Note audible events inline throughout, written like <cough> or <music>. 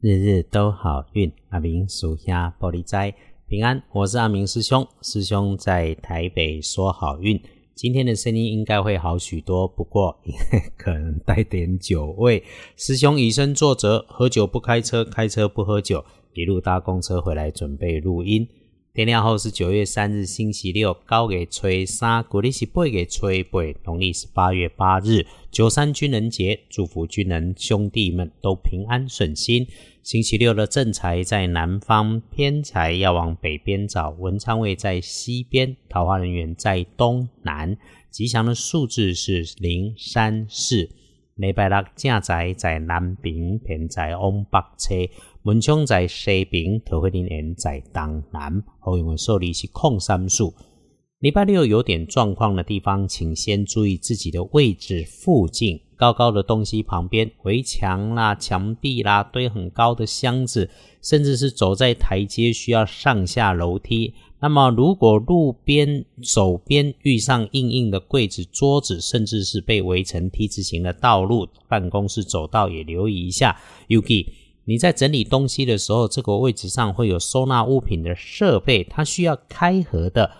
日日都好运，阿明属下玻璃斋平安。我是阿明师兄，师兄在台北说好运。今天的声音应该会好许多，不过 <laughs> 可能带点酒味。师兄以身作则，喝酒不开车，开车不喝酒，一路搭公车回来准备录音。天亮后是九月三日，星期六，高给吹三，古历是八月吹八，农历是八月八日，九三军人节，祝福军人兄弟们都平安顺心。星期六的正财在南方，偏财要往北边找，文昌位在西边，桃花人员在东南，吉祥的数字是零三四。礼拜六正财在南边，偏财往北车。文昌在西边，桃花林缘在东南，好运的受力是控三数。礼拜六有点状况的地方，请先注意自己的位置附近，高高的东西旁边，围墙啦、墙壁啦，堆很高的箱子，甚至是走在台阶需要上下楼梯。那么，如果路边、走边遇上硬硬的柜子、桌子，甚至是被围成 T 字形的道路，办公室走道也留意一下。uk。你在整理东西的时候，这个位置上会有收纳物品的设备，它需要开合的，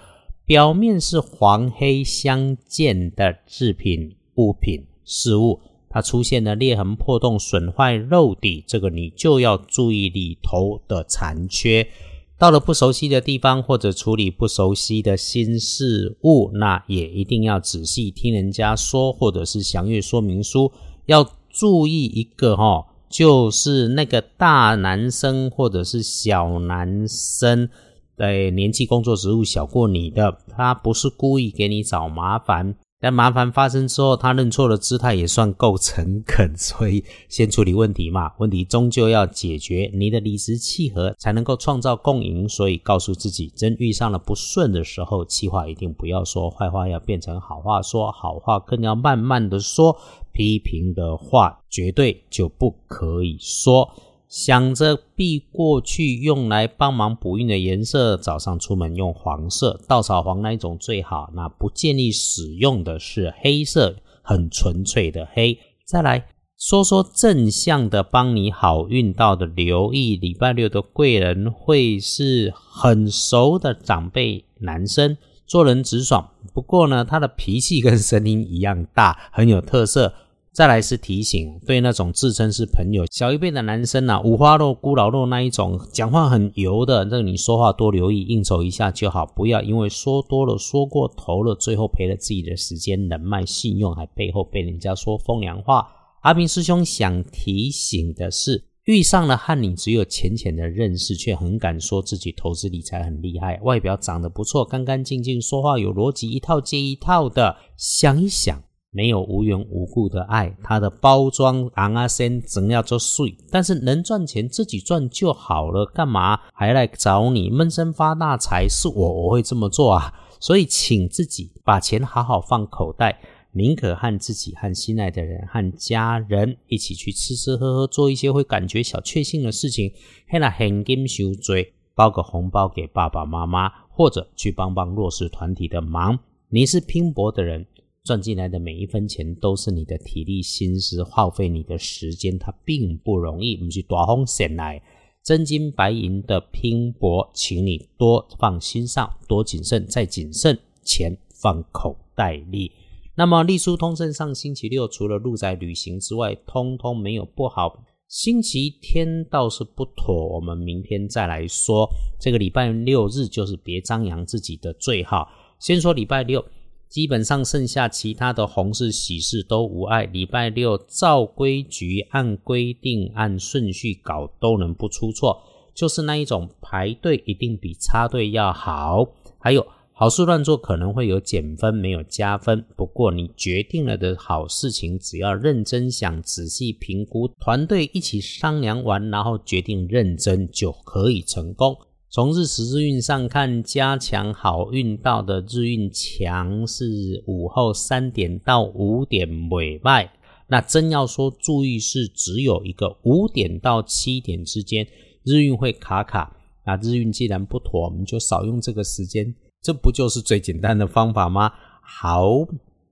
表面是黄黑相间的制品物品事物，它出现了裂痕破洞、损坏漏底，这个你就要注意里头的残缺。到了不熟悉的地方或者处理不熟悉的新事物，那也一定要仔细听人家说，或者是详阅说明书，要注意一个哈。就是那个大男生或者是小男生，对年纪、工作职务小过你的，他不是故意给你找麻烦，但麻烦发生之后，他认错的姿态也算够诚恳，<laughs> 所以先处理问题嘛，问题终究要解决，你的理直气和才能够创造共赢，所以告诉自己，真遇上了不顺的时候，气话一定不要说，坏话要变成好话说，好话更要慢慢的说。批评的话绝对就不可以说。想着避过去用来帮忙补运的颜色，早上出门用黄色，稻草黄那一种最好。那不建议使用的是黑色，很纯粹的黑。再来说说正向的，帮你好运到的，留意礼拜六的贵人会是很熟的长辈男生，做人直爽。不过呢，他的脾气跟声音一样大，很有特色。再来是提醒，对那种自称是朋友小一辈的男生呐，五花肉、孤老肉那一种，讲话很油的，这个你说话多留意，应酬一下就好，不要因为说多了、说过头了，最后赔了自己的时间、人脉、信用，还背后被人家说风凉话。阿明师兄想提醒的是，遇上了和你只有浅浅的认识，却很敢说自己投资理财很厉害，外表长得不错，干干净净，说话有逻辑，一套接一套的，想一想。没有无缘无故的爱，它的包装昂啊先怎样做税，但是能赚钱自己赚就好了，干嘛还来找你闷声发大财？是我我会这么做啊，所以请自己把钱好好放口袋，宁可和自己、和心爱的人、和家人一起去吃吃喝喝，做一些会感觉小确幸的事情，嘿啦现金收追，包个红包给爸爸妈妈，或者去帮帮弱势团体的忙。你是拼搏的人。赚进来的每一分钱都是你的体力、心思，耗费你的时间，它并不容易。不是大风险来，真金白银的拼搏，请你多放心上，多谨慎，再谨慎，钱放口袋里。那么立书通胜上星期六除了路在旅行之外，通通没有不好。星期天倒是不妥，我们明天再来说。这个礼拜六日就是别张扬自己的最好。先说礼拜六。基本上剩下其他的红事喜事都无碍。礼拜六照规矩、按规定、按顺序搞都能不出错，就是那一种排队一定比插队要好。还有好事乱做可能会有减分，没有加分。不过你决定了的好事情，只要认真想、仔细评估，团队一起商量完，然后决定认真，就可以成功。从日时日运上看，加强好运到的日运强是午后三点到五点尾拜。那真要说注意是只有一个五点到七点之间日运会卡卡。那日运既然不妥，我们就少用这个时间，这不就是最简单的方法吗？好，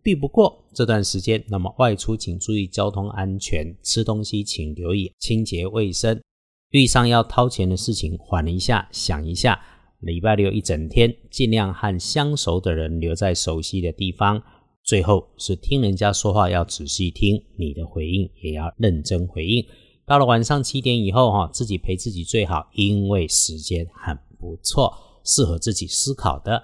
避不过这段时间，那么外出请注意交通安全，吃东西请留意清洁卫生。遇上要掏钱的事情，缓一下，想一下。礼拜六一整天，尽量和相熟的人留在熟悉的地方。最后是听人家说话要仔细听，你的回应也要认真回应。到了晚上七点以后，哈，自己陪自己最好，因为时间很不错，适合自己思考的。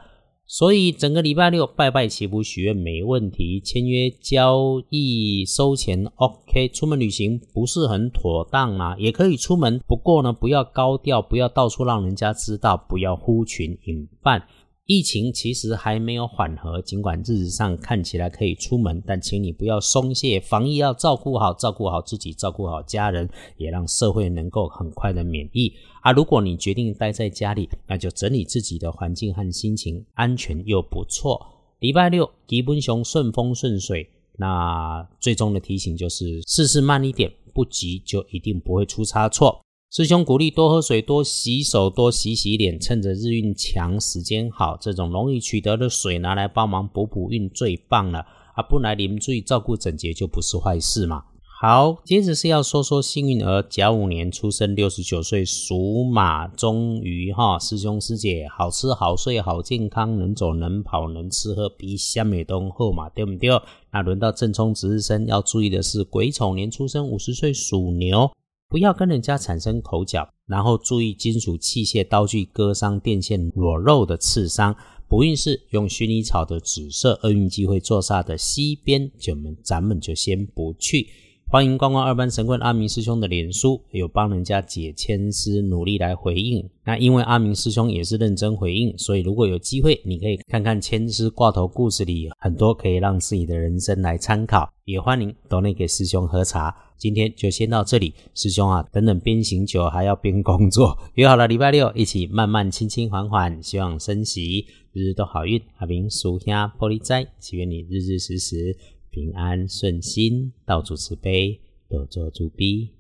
所以整个礼拜六拜拜祈福许愿没问题，签约交易收钱 OK，出门旅行不是很妥当啊，也可以出门，不过呢不要高调，不要到处让人家知道，不要呼群引伴。疫情其实还没有缓和，尽管日子上看起来可以出门，但请你不要松懈，防疫要照顾好，照顾好自己，照顾好家人，也让社会能够很快的免疫。啊，如果你决定待在家里，那就整理自己的环境和心情，安全又不错。礼拜六吉本熊顺风顺水，那最终的提醒就是事事慢一点，不急就一定不会出差错。师兄鼓励多喝水、多洗手、多洗洗脸，趁着日运强、时间好，这种容易取得的水拿来帮忙补补运最棒了啊！不来临注意照顾整洁就不是坏事嘛。好，接着是要说说幸运儿甲午年出生，六十九岁属马，终于哈，师兄师姐好吃好睡好健康，能走能跑能吃喝，比香美东后嘛，对不对？那轮到正冲值日生要注意的是癸丑年出生，五十岁属牛。不要跟人家产生口角，然后注意金属器械、刀具割伤、电线裸肉的刺伤。不运势用薰衣草的紫色，厄运机会坐煞的西边，就们咱们就先不去。欢迎逛逛二班神棍阿明师兄的脸书，有帮人家解签师，努力来回应。那因为阿明师兄也是认真回应，所以如果有机会，你可以看看签师挂头故事里很多可以让自己的人生来参考。也欢迎都内给师兄喝茶。今天就先到这里，师兄啊，等等边行酒还要边工作，约好了礼拜六一起慢慢轻轻缓缓，希望升喜，日日都好运。阿明属下玻璃斋，祈愿你日日时时。平安顺心，到处慈悲，多做主逼。